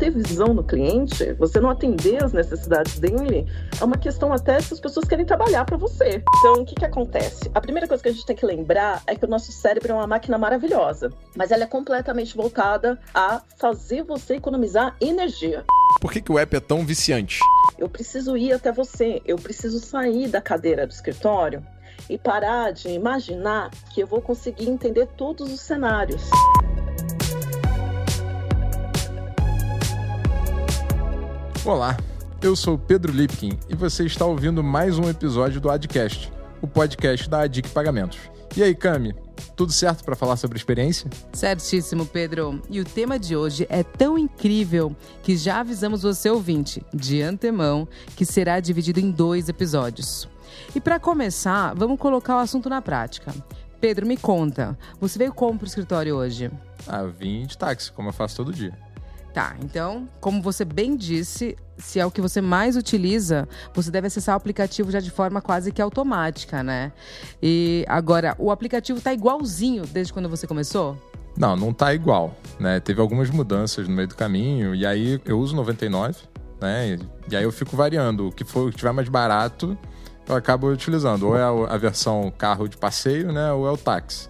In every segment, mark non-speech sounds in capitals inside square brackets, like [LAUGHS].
ter visão no cliente, você não atender as necessidades dele, é uma questão até se as pessoas querem trabalhar para você. Então, o que, que acontece? A primeira coisa que a gente tem que lembrar é que o nosso cérebro é uma máquina maravilhosa, mas ela é completamente voltada a fazer você economizar energia. Por que, que o app é tão viciante? Eu preciso ir até você, eu preciso sair da cadeira do escritório e parar de imaginar que eu vou conseguir entender todos os cenários. Olá, eu sou Pedro Lipkin e você está ouvindo mais um episódio do Adcast, o podcast da Adic Pagamentos. E aí, Cami, tudo certo para falar sobre experiência? Certíssimo, Pedro. E o tema de hoje é tão incrível que já avisamos você ouvinte, de antemão, que será dividido em dois episódios. E para começar, vamos colocar o assunto na prática. Pedro, me conta, você veio como pro escritório hoje? Ah, vim de táxi, como eu faço todo dia. Tá, então, como você bem disse, se é o que você mais utiliza, você deve acessar o aplicativo já de forma quase que automática, né? E agora, o aplicativo tá igualzinho desde quando você começou? Não, não tá igual, né? Teve algumas mudanças no meio do caminho, e aí eu uso 99, né? E aí eu fico variando. O que for o que tiver mais barato, eu acabo utilizando. Ou é a versão carro de passeio, né? Ou é o táxi.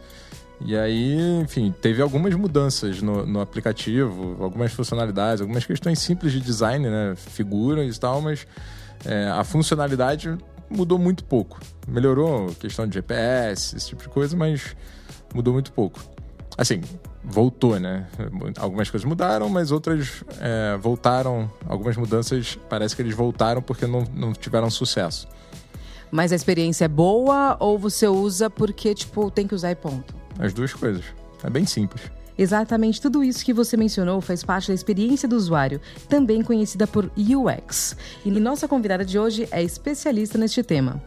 E aí, enfim, teve algumas mudanças no, no, aplicativo, algumas funcionalidades, algumas questões simples de design, né? Figuras e tal, mas é, a funcionalidade mudou muito pouco. Melhorou questão de GPS, esse tipo de coisa, mas mudou muito pouco. Assim, voltou, né? Algumas coisas mudaram, mas outras é, voltaram. Algumas mudanças parece que eles voltaram porque não, não tiveram sucesso. Mas a experiência é boa ou você usa porque, tipo, tem que usar e ponto? As duas coisas. É bem simples. Exatamente tudo isso que você mencionou faz parte da experiência do usuário, também conhecida por UX. E nossa convidada de hoje é especialista neste tema.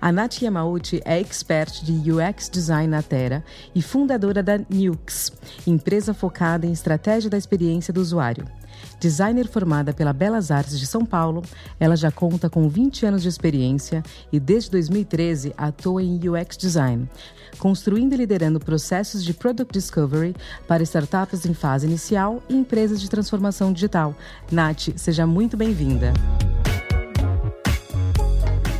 A Nath Yamauchi é expert de UX Design na Terra e fundadora da Nux, empresa focada em estratégia da experiência do usuário. Designer formada pela Belas Artes de São Paulo, ela já conta com 20 anos de experiência e desde 2013 atua em UX Design, construindo e liderando processos de Product Discovery para startups em fase inicial e empresas de transformação digital. Nath, seja muito bem-vinda.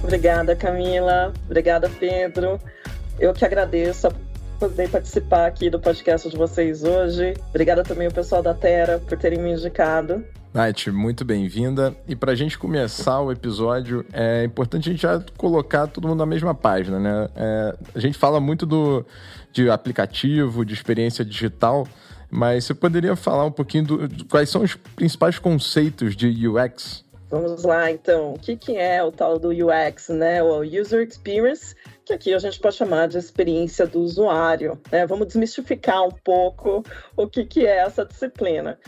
Obrigada, Camila. Obrigada, Pedro. Eu que agradeço a poder participar aqui do podcast de vocês hoje. Obrigada também ao pessoal da Terra por terem me indicado. Nath, muito bem-vinda. E para a gente começar o episódio, é importante a gente já colocar todo mundo na mesma página, né? É, a gente fala muito do, de aplicativo, de experiência digital, mas você poderia falar um pouquinho do, quais são os principais conceitos de UX? Vamos lá, então. O que, que é o tal do UX, né? O User Experience que aqui a gente pode chamar de experiência do usuário. Né? Vamos desmistificar um pouco o que, que é essa disciplina.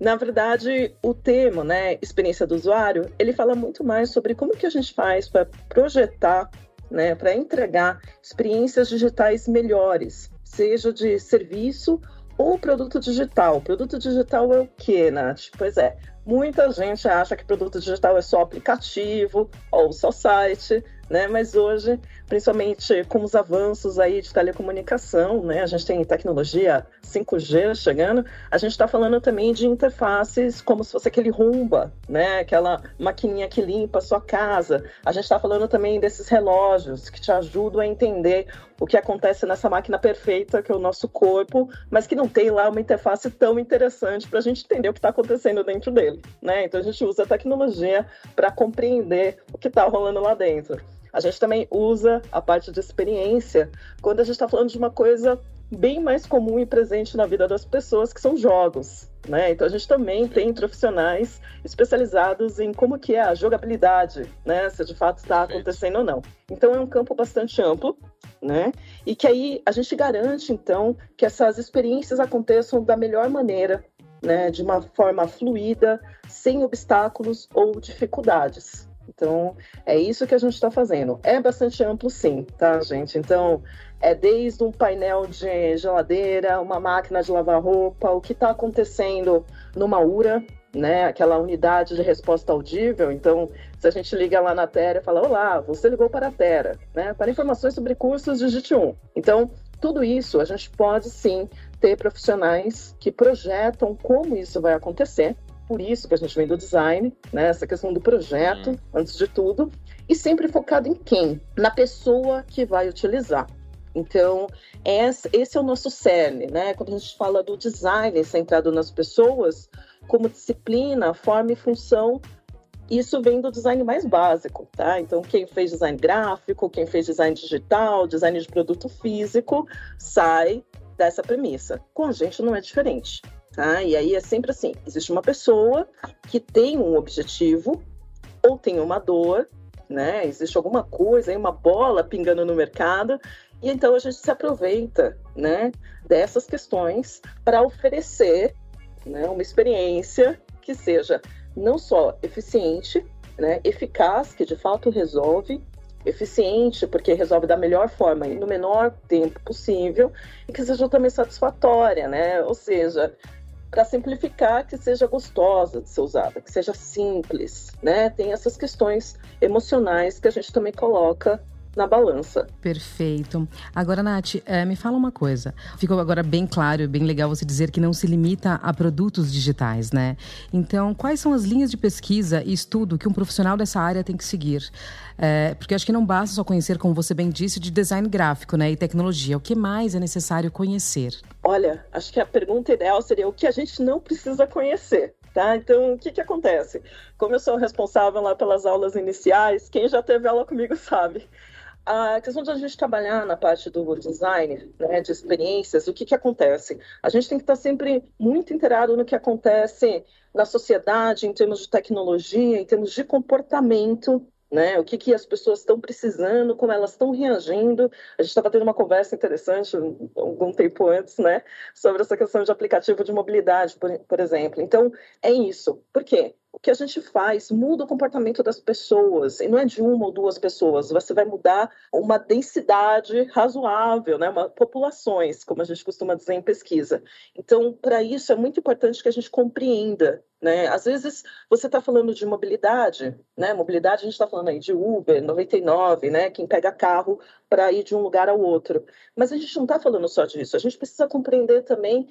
Na verdade, o termo, né, experiência do usuário, ele fala muito mais sobre como que a gente faz para projetar, né, para entregar experiências digitais melhores, seja de serviço ou produto digital. Produto digital é o quê, Nath? Pois é, muita gente acha que produto digital é só aplicativo ou só site, né? Mas hoje, principalmente com os avanços aí de telecomunicação, né? A gente tem tecnologia 5G chegando, a gente está falando também de interfaces como se fosse aquele rumba, né? Aquela maquininha que limpa a sua casa. A gente está falando também desses relógios que te ajudam a entender o que acontece nessa máquina perfeita que é o nosso corpo, mas que não tem lá uma interface tão interessante para a gente entender o que está acontecendo dentro dele, né? Então a gente usa a tecnologia para compreender o que está rolando lá dentro. A gente também usa a parte de experiência quando a gente está falando de uma coisa bem mais comum e presente na vida das pessoas, que são jogos. Né? Então a gente também tem profissionais especializados em como que é a jogabilidade, né? Se de fato está acontecendo ou não. Então é um campo bastante amplo, né? E que aí a gente garante então que essas experiências aconteçam da melhor maneira, né? De uma forma fluida, sem obstáculos ou dificuldades. Então, é isso que a gente está fazendo. É bastante amplo, sim, tá, gente? Então, é desde um painel de geladeira, uma máquina de lavar roupa, o que está acontecendo numa URA, né? Aquela unidade de resposta audível. Então, se a gente liga lá na Terra e fala: Olá, você ligou para a Terra, né? Para informações sobre cursos, digite 1. Então, tudo isso a gente pode sim ter profissionais que projetam como isso vai acontecer por isso que a gente vem do design, né? Essa questão do projeto, antes de tudo, e sempre focado em quem? Na pessoa que vai utilizar. Então, esse é o nosso cerne, né? Quando a gente fala do design centrado nas pessoas, como disciplina, forma e função, isso vem do design mais básico, tá? Então, quem fez design gráfico, quem fez design digital, design de produto físico, sai dessa premissa. Com a gente não é diferente, tá? E aí é sempre assim: existe uma pessoa que tem um objetivo ou tem uma dor, né? Existe alguma coisa, uma bola pingando no mercado e então a gente se aproveita né, dessas questões para oferecer né, uma experiência que seja não só eficiente, né, eficaz, que de fato resolve, eficiente, porque resolve da melhor forma e no menor tempo possível, e que seja também satisfatória, né? Ou seja, para simplificar, que seja gostosa de ser usada, que seja simples, né? Tem essas questões emocionais que a gente também coloca na balança. Perfeito. Agora, Nath, é, me fala uma coisa. Ficou agora bem claro, bem legal você dizer que não se limita a produtos digitais, né? Então, quais são as linhas de pesquisa e estudo que um profissional dessa área tem que seguir? É, porque acho que não basta só conhecer, como você bem disse, de design gráfico né, e tecnologia. O que mais é necessário conhecer? Olha, acho que a pergunta ideal seria o que a gente não precisa conhecer. Tá? Então, o que, que acontece? Como eu sou responsável lá pelas aulas iniciais, quem já teve aula comigo sabe a questão de a gente trabalhar na parte do design, né, de experiências, o que, que acontece? A gente tem que estar sempre muito inteirado no que acontece na sociedade, em termos de tecnologia, em termos de comportamento né? O que, que as pessoas estão precisando, como elas estão reagindo. A gente estava tendo uma conversa interessante algum tempo antes, né? Sobre essa questão de aplicativo de mobilidade, por, por exemplo. Então, é isso. Por quê? O que a gente faz muda o comportamento das pessoas, e não é de uma ou duas pessoas, você vai mudar uma densidade razoável, né? Uma, populações, como a gente costuma dizer em pesquisa. Então, para isso, é muito importante que a gente compreenda né? Às vezes você está falando de mobilidade, né? Mobilidade a gente está falando aí de Uber, 99, né? Quem pega carro para ir de um lugar ao outro. Mas a gente não está falando só disso. A gente precisa compreender também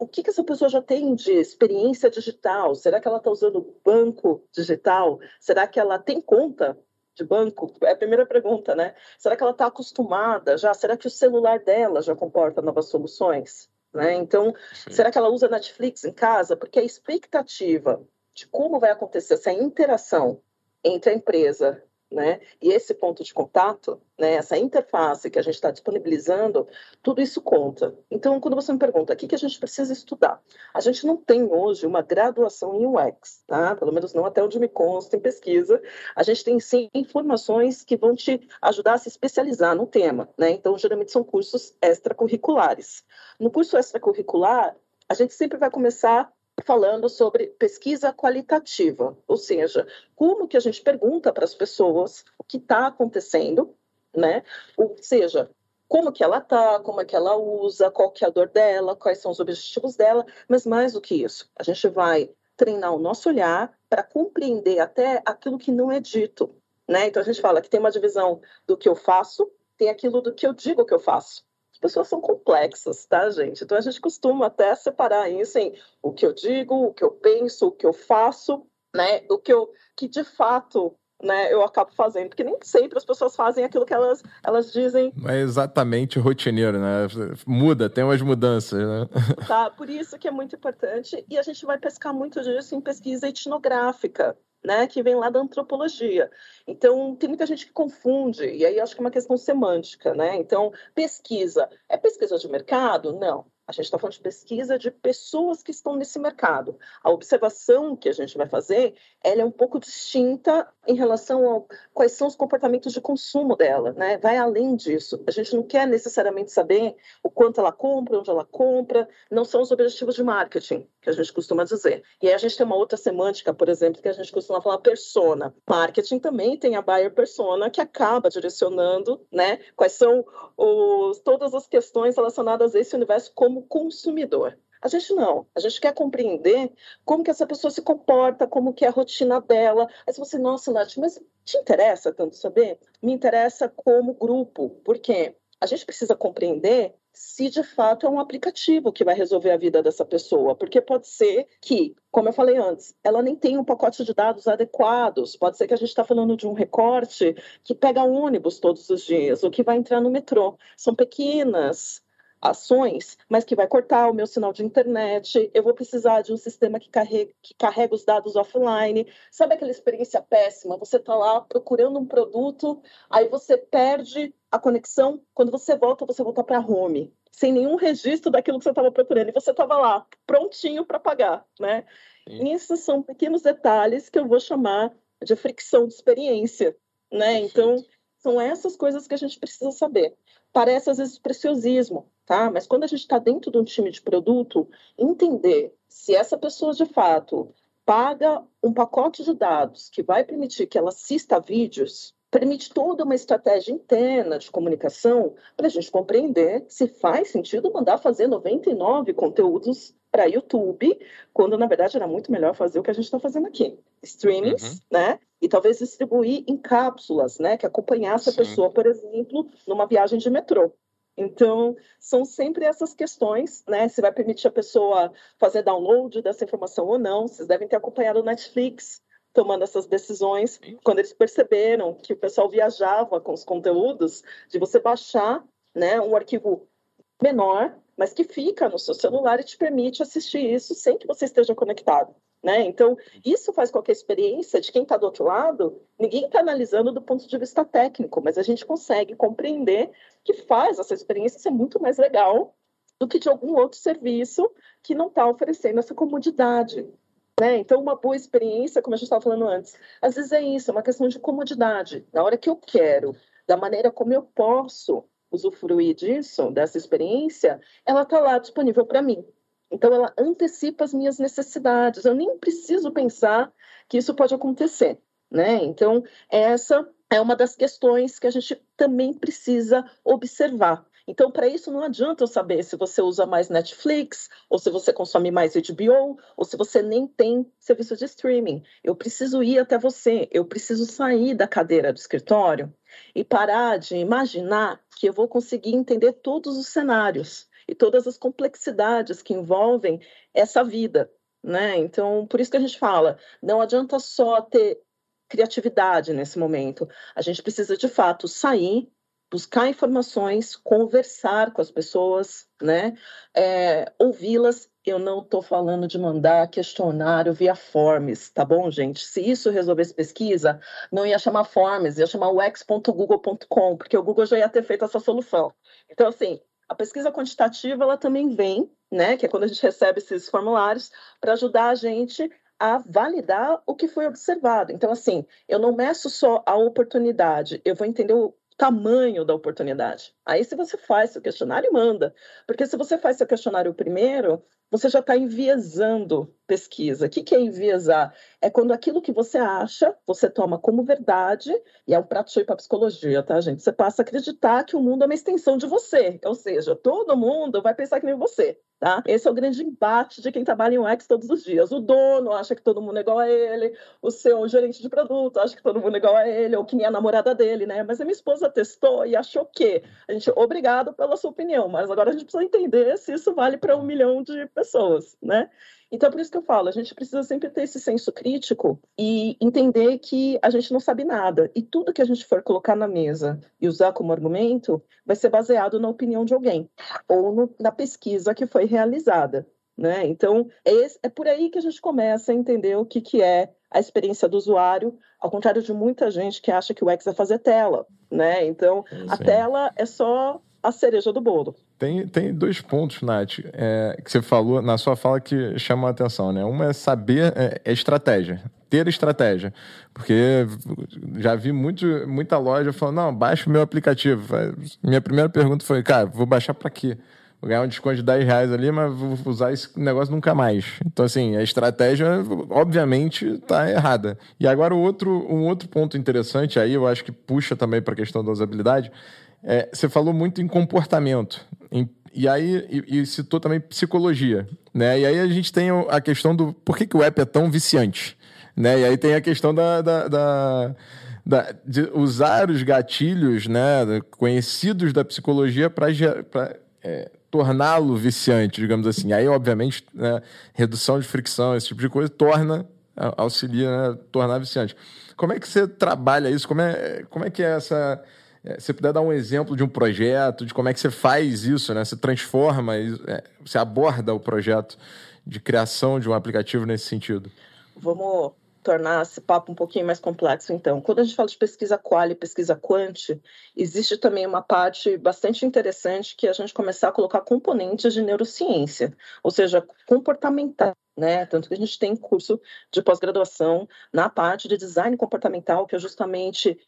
o que, que essa pessoa já tem de experiência digital. Será que ela está usando banco digital? Será que ela tem conta de banco? É a primeira pergunta, né? Será que ela está acostumada já? Será que o celular dela já comporta novas soluções? Né? Então, Sim. será que ela usa Netflix em casa? Porque a expectativa de como vai acontecer essa interação entre a empresa né, e esse ponto de contato, né, essa interface que a gente está disponibilizando, tudo isso conta. Então, quando você me pergunta o que, que a gente precisa estudar, a gente não tem hoje uma graduação em UX, tá? pelo menos não até onde me consta em pesquisa. A gente tem sim informações que vão te ajudar a se especializar no tema. Né? Então, geralmente são cursos extracurriculares. No curso extracurricular, a gente sempre vai começar falando sobre pesquisa qualitativa, ou seja, como que a gente pergunta para as pessoas o que está acontecendo, né? Ou seja, como que ela está, como é que ela usa, qual que é a dor dela, quais são os objetivos dela, mas mais do que isso, a gente vai treinar o nosso olhar para compreender até aquilo que não é dito, né? Então a gente fala que tem uma divisão do que eu faço, tem aquilo do que eu digo que eu faço pessoas são complexas, tá, gente? Então a gente costuma até separar isso em o que eu digo, o que eu penso, o que eu faço, né? O que eu que de fato né, eu acabo fazendo, porque nem sempre as pessoas fazem aquilo que elas, elas dizem. Não é exatamente rotineiro, né? Muda, tem umas mudanças, né? Tá, por isso que é muito importante, e a gente vai pescar muito disso em pesquisa etnográfica, né, que vem lá da antropologia. Então, tem muita gente que confunde, e aí acho que é uma questão semântica, né? Então, pesquisa, é pesquisa de mercado? Não. A gente está falando de pesquisa de pessoas que estão nesse mercado. A observação que a gente vai fazer, ela é um pouco distinta em relação a quais são os comportamentos de consumo dela, né? Vai além disso. A gente não quer necessariamente saber o quanto ela compra, onde ela compra, não são os objetivos de marketing, que a gente costuma dizer. E aí a gente tem uma outra semântica, por exemplo, que a gente costuma falar persona. Marketing também tem a buyer persona, que acaba direcionando, né? Quais são os, todas as questões relacionadas a esse universo como consumidor. A gente não. A gente quer compreender como que essa pessoa se comporta, como que é a rotina dela. Aí você, nossa, Nath, mas te interessa tanto saber? Me interessa como grupo. Por quê? A gente precisa compreender se de fato é um aplicativo que vai resolver a vida dessa pessoa, porque pode ser que, como eu falei antes, ela nem tem um pacote de dados adequados, pode ser que a gente está falando de um recorte que pega ônibus todos os dias, ou que vai entrar no metrô. São pequenas ações, mas que vai cortar o meu sinal de internet, eu vou precisar de um sistema que carrega, que carrega os dados offline. Sabe aquela experiência péssima? Você está lá procurando um produto, aí você perde a conexão, quando você volta, você volta para home, sem nenhum registro daquilo que você estava procurando, e você estava lá, prontinho para pagar, né? Isso são pequenos detalhes que eu vou chamar de fricção de experiência, né? Então, são essas coisas que a gente precisa saber. Parece às vezes preciosismo, tá? Mas quando a gente está dentro de um time de produto, entender se essa pessoa de fato paga um pacote de dados que vai permitir que ela assista vídeos, permite toda uma estratégia interna de comunicação para a gente compreender se faz sentido mandar fazer 99 conteúdos para YouTube, quando na verdade era muito melhor fazer o que a gente está fazendo aqui. Streamings, uhum. né? E talvez distribuir em cápsulas, né? Que acompanhasse Sim. a pessoa, por exemplo, numa viagem de metrô. Então, são sempre essas questões, né? Se vai permitir a pessoa fazer download dessa informação ou não. Vocês devem ter acompanhado o Netflix tomando essas decisões quando eles perceberam que o pessoal viajava com os conteúdos, de você baixar né, um arquivo menor, mas que fica no seu celular e te permite assistir isso sem que você esteja conectado. Né? Então, isso faz com que a experiência de quem está do outro lado, ninguém está analisando do ponto de vista técnico, mas a gente consegue compreender que faz essa experiência ser muito mais legal do que de algum outro serviço que não está oferecendo essa comodidade. Né? Então, uma boa experiência, como a gente estava falando antes, às vezes é isso, é uma questão de comodidade. Na hora que eu quero, da maneira como eu posso usufruir disso, dessa experiência, ela está lá disponível para mim. Então, ela antecipa as minhas necessidades. Eu nem preciso pensar que isso pode acontecer. Né? Então, essa é uma das questões que a gente também precisa observar. Então, para isso, não adianta eu saber se você usa mais Netflix, ou se você consome mais HBO, ou se você nem tem serviço de streaming. Eu preciso ir até você, eu preciso sair da cadeira do escritório e parar de imaginar que eu vou conseguir entender todos os cenários e todas as complexidades que envolvem essa vida, né? Então, por isso que a gente fala, não adianta só ter criatividade nesse momento. A gente precisa de fato sair, buscar informações, conversar com as pessoas, né? É, ouvi-las. Eu não estou falando de mandar questionário via Forms, tá bom, gente? Se isso resolvesse pesquisa, não ia chamar Forms, ia chamar x.google.com, porque o Google já ia ter feito essa solução. Então, assim, a pesquisa quantitativa ela também vem, né, que é quando a gente recebe esses formulários, para ajudar a gente a validar o que foi observado. Então, assim, eu não meço só a oportunidade, eu vou entender o tamanho da oportunidade. Aí, se você faz seu questionário, manda. Porque se você faz seu questionário primeiro, você já está enviesando pesquisa. O que, que é enviesar? É quando aquilo que você acha, você toma como verdade, e é um prato cheio para psicologia, tá, gente? Você passa a acreditar que o mundo é uma extensão de você, ou seja, todo mundo vai pensar que nem você. Tá? Esse é o grande embate de quem trabalha em UX todos os dias. O dono acha que todo mundo é igual a ele, o seu gerente de produto acha que todo mundo é igual a ele, ou que nem a namorada dele, né? Mas a minha esposa testou e achou que a gente, obrigado pela sua opinião, mas agora a gente precisa entender se isso vale para um milhão de pessoas, né? Então, por isso que eu falo, a gente precisa sempre ter esse senso crítico e entender que a gente não sabe nada. E tudo que a gente for colocar na mesa e usar como argumento vai ser baseado na opinião de alguém ou no, na pesquisa que foi realizada. Né? Então, é, esse, é por aí que a gente começa a entender o que, que é a experiência do usuário, ao contrário de muita gente que acha que o X é fazer tela. Né? Então, a tela é só a cereja do bolo. Tem, tem dois pontos, Nath, é, que você falou na sua fala que chamam a atenção, né? Uma é saber, é, é estratégia, ter estratégia. Porque já vi muito, muita loja falando, não, baixa o meu aplicativo. Minha primeira pergunta foi, cara, vou baixar para quê? Vou ganhar um desconto de 10 reais ali, mas vou usar esse negócio nunca mais. Então, assim, a estratégia, obviamente, está errada. E agora, outro, um outro ponto interessante aí, eu acho que puxa também para a questão da usabilidade, é, você falou muito em comportamento, em, e aí e, e, citou também psicologia, né? E aí a gente tem a questão do por que, que o app é tão viciante, né? E aí tem a questão da, da, da da, de usar os gatilhos né, conhecidos da psicologia para é, torná-lo viciante, digamos assim. Aí, obviamente, né, redução de fricção, esse tipo de coisa, torna, auxilia né, tornar viciante. Como é que você trabalha isso? Como é, como é que é essa. É, você puder dar um exemplo de um projeto, de como é que você faz isso, né? Você transforma, é, você aborda o projeto de criação de um aplicativo nesse sentido. Vamos tornar esse papo um pouquinho mais complexo, então. Quando a gente fala de pesquisa qual e pesquisa quant, existe também uma parte bastante interessante que é a gente começar a colocar componentes de neurociência, ou seja, comportamental. Né? Tanto que a gente tem curso de pós-graduação na parte de design comportamental, que é justamente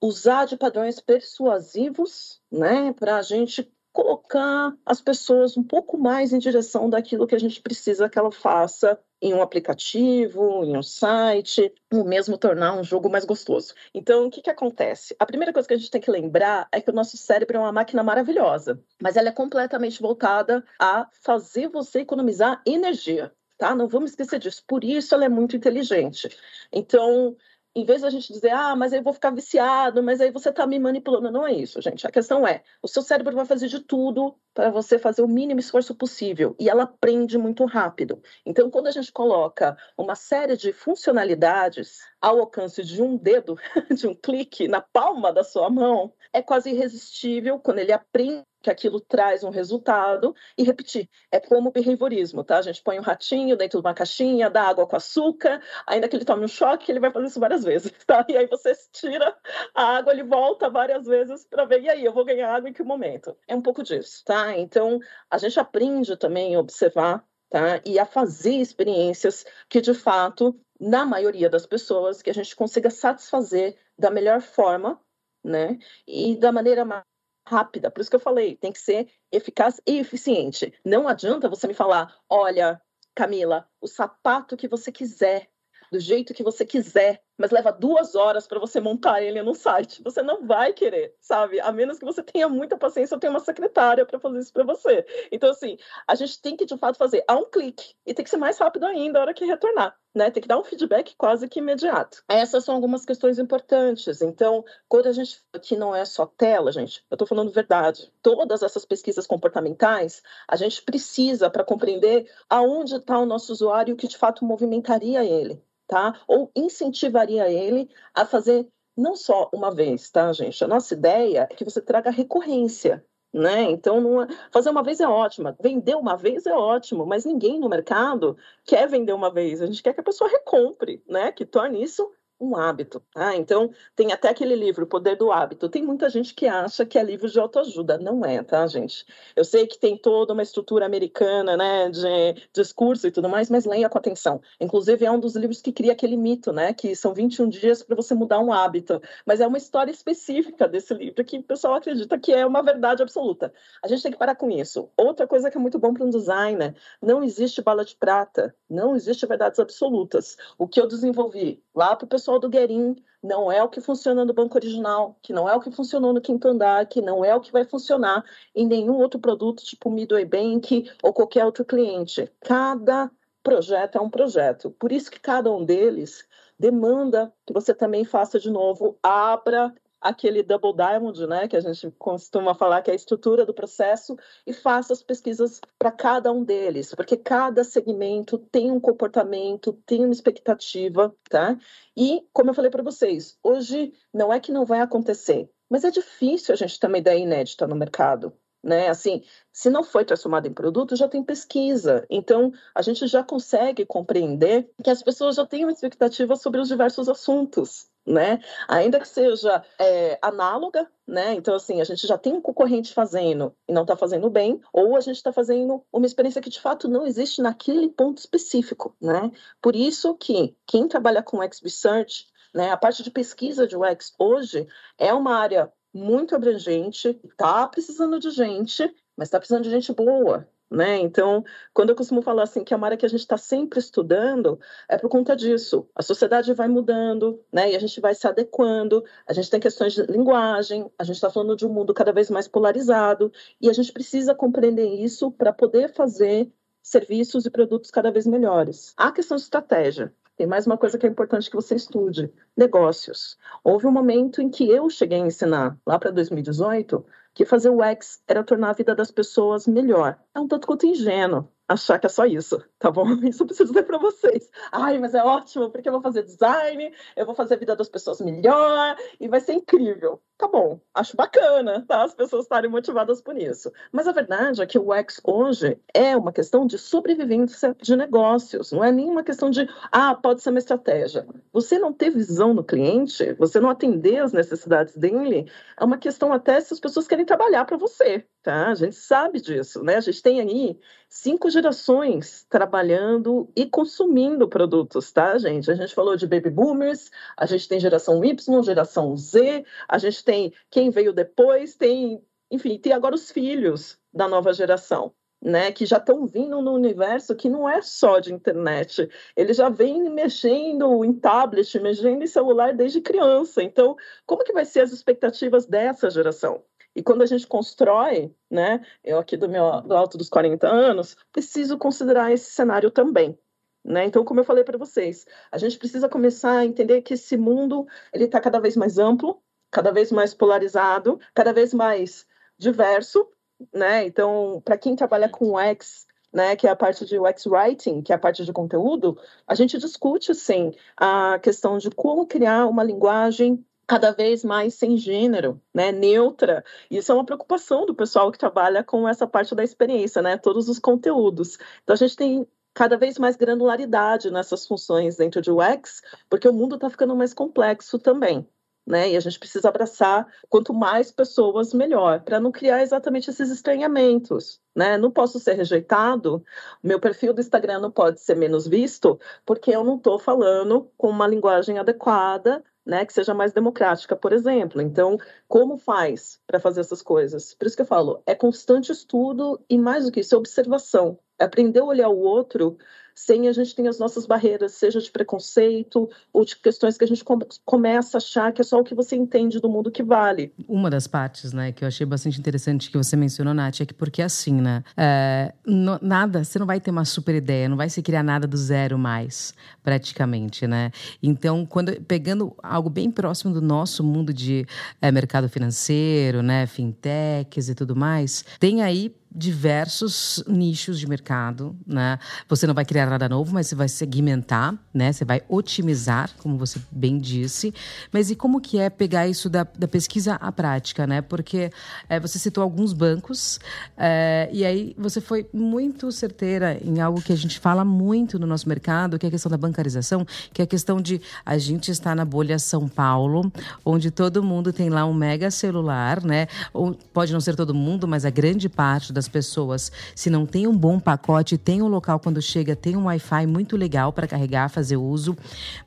usar de padrões persuasivos, né, para a gente colocar as pessoas um pouco mais em direção daquilo que a gente precisa que ela faça em um aplicativo, em um site, ou mesmo tornar um jogo mais gostoso. Então, o que, que acontece? A primeira coisa que a gente tem que lembrar é que o nosso cérebro é uma máquina maravilhosa, mas ela é completamente voltada a fazer você economizar energia. Tá? Não vamos esquecer disso. Por isso ela é muito inteligente. Então, em vez da gente dizer, ah, mas aí eu vou ficar viciado, mas aí você está me manipulando. Não é isso, gente. A questão é, o seu cérebro vai fazer de tudo para você fazer o mínimo esforço possível e ela aprende muito rápido. Então, quando a gente coloca uma série de funcionalidades ao alcance de um dedo, [LAUGHS] de um clique na palma da sua mão, é quase irresistível quando ele aprende que aquilo traz um resultado e repetir. É como o behaviorismo, tá? A gente põe um ratinho dentro de uma caixinha, dá água com açúcar, ainda que ele tome um choque, ele vai fazer isso várias vezes, [LAUGHS] tá? E aí você tira a água, ele volta várias vezes para ver, e aí, eu vou ganhar água em que momento? É um pouco disso, tá? Então, a gente aprende também a observar, tá? E a fazer experiências que, de fato, na maioria das pessoas, que a gente consiga satisfazer da melhor forma, né? E da maneira mais rápida. Por isso que eu falei, tem que ser eficaz e eficiente. Não adianta você me falar, olha, Camila, o sapato que você quiser, do jeito que você quiser, mas leva duas horas para você montar ele no site. Você não vai querer, sabe? A menos que você tenha muita paciência ou tenha uma secretária para fazer isso para você. Então, assim, a gente tem que de fato fazer a um clique e tem que ser mais rápido ainda a hora que retornar. Né, tem que dar um feedback quase que imediato. Essas são algumas questões importantes. Então, quando a gente aqui não é só tela, gente, eu estou falando verdade. Todas essas pesquisas comportamentais, a gente precisa para compreender aonde está o nosso usuário que de fato movimentaria ele tá? Ou incentivaria ele a fazer não só uma vez, tá, gente? A nossa ideia é que você traga recorrência, né? Então, é... fazer uma vez é ótima, vender uma vez é ótimo, mas ninguém no mercado quer vender uma vez. A gente quer que a pessoa recompre, né? Que torne isso um hábito. Ah, então, tem até aquele livro, O Poder do Hábito. Tem muita gente que acha que é livro de autoajuda. Não é, tá, gente? Eu sei que tem toda uma estrutura americana, né, de discurso e tudo mais, mas leia com atenção. Inclusive, é um dos livros que cria aquele mito, né, que são 21 dias para você mudar um hábito. Mas é uma história específica desse livro que o pessoal acredita que é uma verdade absoluta. A gente tem que parar com isso. Outra coisa que é muito bom para um designer, não existe bala de prata, não existe verdades absolutas. O que eu desenvolvi lá para o pessoal pessoal do Guerin, não é o que funciona no banco original, que não é o que funcionou no quinto andar, que não é o que vai funcionar em nenhum outro produto, tipo Midway Bank ou qualquer outro cliente. Cada projeto é um projeto. Por isso que cada um deles demanda que você também faça de novo, abra aquele double diamond, né, que a gente costuma falar que é a estrutura do processo e faça as pesquisas para cada um deles, porque cada segmento tem um comportamento, tem uma expectativa, tá? E como eu falei para vocês, hoje não é que não vai acontecer, mas é difícil a gente ter uma ideia inédita no mercado. Né? Assim, se não foi transformado em produto, já tem pesquisa. Então, a gente já consegue compreender que as pessoas já têm uma expectativa sobre os diversos assuntos né? Ainda que seja é, análoga, né? Então, assim, a gente já tem um concorrente fazendo e não está fazendo bem, ou a gente está fazendo uma experiência que de fato não existe naquele ponto específico, né? Por isso que quem trabalha com X Research, né, a parte de pesquisa de UX hoje é uma área muito abrangente, está precisando de gente, mas está precisando de gente boa, né? Então, quando eu costumo falar assim que é uma área que a gente está sempre estudando, é por conta disso. A sociedade vai mudando, né? E a gente vai se adequando. A gente tem questões de linguagem. A gente está falando de um mundo cada vez mais polarizado e a gente precisa compreender isso para poder fazer serviços e produtos cada vez melhores. A questão de estratégia. tem mais uma coisa que é importante que você estude: negócios. Houve um momento em que eu cheguei a ensinar, lá para 2018, que fazer o X era tornar a vida das pessoas melhor. É um tanto quanto ingênuo achar que é só isso, tá bom? [LAUGHS] Isso eu preciso dizer para vocês. Ai, mas é ótimo, porque eu vou fazer design, eu vou fazer a vida das pessoas melhor e vai ser incrível. Tá bom, acho bacana, tá? As pessoas estarem motivadas por isso. Mas a verdade é que o X hoje é uma questão de sobrevivência de negócios, não é nenhuma questão de, ah, pode ser uma estratégia. Você não ter visão no cliente, você não atender as necessidades dele, é uma questão até se as pessoas querem trabalhar para você, tá? A gente sabe disso, né? A gente tem aí cinco gerações trabalhando e consumindo produtos, tá, gente? A gente falou de baby boomers, a gente tem geração Y, geração Z, a gente tem quem veio depois, tem, enfim, tem agora os filhos da nova geração. Né, que já estão vindo no universo que não é só de internet. Eles já vêm mexendo em tablet, mexendo em celular desde criança. Então, como que vai ser as expectativas dessa geração? E quando a gente constrói, né, eu aqui do meu do alto dos 40 anos, preciso considerar esse cenário também. Né? Então, como eu falei para vocês, a gente precisa começar a entender que esse mundo ele está cada vez mais amplo, cada vez mais polarizado, cada vez mais diverso, né? Então, para quem trabalha com UX, né, que é a parte de UX writing, que é a parte de conteúdo, a gente discute sim a questão de como criar uma linguagem cada vez mais sem gênero, né, neutra. Isso é uma preocupação do pessoal que trabalha com essa parte da experiência, né, todos os conteúdos. Então a gente tem cada vez mais granularidade nessas funções dentro de UX, porque o mundo está ficando mais complexo também. Né? E a gente precisa abraçar quanto mais pessoas, melhor, para não criar exatamente esses estranhamentos. Né? Não posso ser rejeitado, meu perfil do Instagram não pode ser menos visto, porque eu não estou falando com uma linguagem adequada né, que seja mais democrática, por exemplo. Então, como faz para fazer essas coisas? Por isso que eu falo, é constante estudo e mais do que isso, é observação. É aprender a olhar o outro sem a gente ter as nossas barreiras, seja de preconceito ou de questões que a gente começa a achar que é só o que você entende do mundo que vale. Uma das partes, né, que eu achei bastante interessante que você mencionou, Nath, é que porque assim, né, é, no, nada, você não vai ter uma super ideia, não vai se criar nada do zero mais, praticamente, né? Então, quando pegando algo bem próximo do nosso mundo de é, mercado financeiro, né, fintechs e tudo mais, tem aí diversos nichos de mercado, né? Você não vai criar nada novo, mas você vai segmentar, né? Você vai otimizar, como você bem disse. Mas e como que é pegar isso da, da pesquisa à prática, né? Porque é, você citou alguns bancos é, e aí você foi muito certeira em algo que a gente fala muito no nosso mercado, que é a questão da bancarização, que é a questão de a gente está na bolha São Paulo, onde todo mundo tem lá um mega celular, né? Ou pode não ser todo mundo, mas a grande parte das pessoas, se não tem um bom pacote, tem um local quando chega, tem um Wi-Fi muito legal para carregar, fazer uso.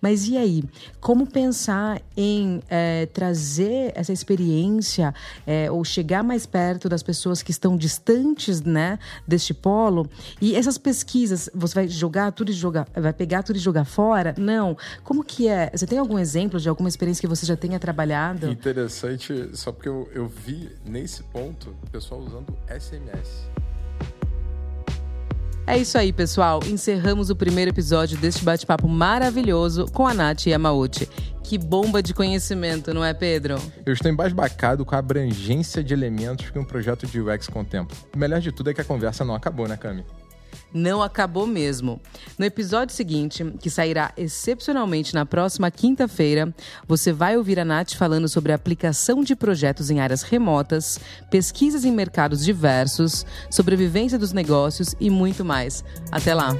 Mas e aí? Como pensar em é, trazer essa experiência é, ou chegar mais perto das pessoas que estão distantes, né, deste polo? E essas pesquisas, você vai jogar tudo e jogar, vai pegar tudo e jogar fora? Não. Como que é? Você tem algum exemplo de alguma experiência que você já tenha trabalhado? Interessante, só porque eu, eu vi nesse ponto o pessoal usando SMS. É isso aí, pessoal. Encerramos o primeiro episódio deste bate-papo maravilhoso com a Nath Yamauchi. Que bomba de conhecimento, não é, Pedro? Eu estou embasbacado com a abrangência de elementos que um projeto de UX contempla. O melhor de tudo é que a conversa não acabou, né, Cami? Não acabou mesmo. No episódio seguinte, que sairá excepcionalmente na próxima quinta-feira, você vai ouvir a Nath falando sobre a aplicação de projetos em áreas remotas, pesquisas em mercados diversos, sobrevivência dos negócios e muito mais. Até lá!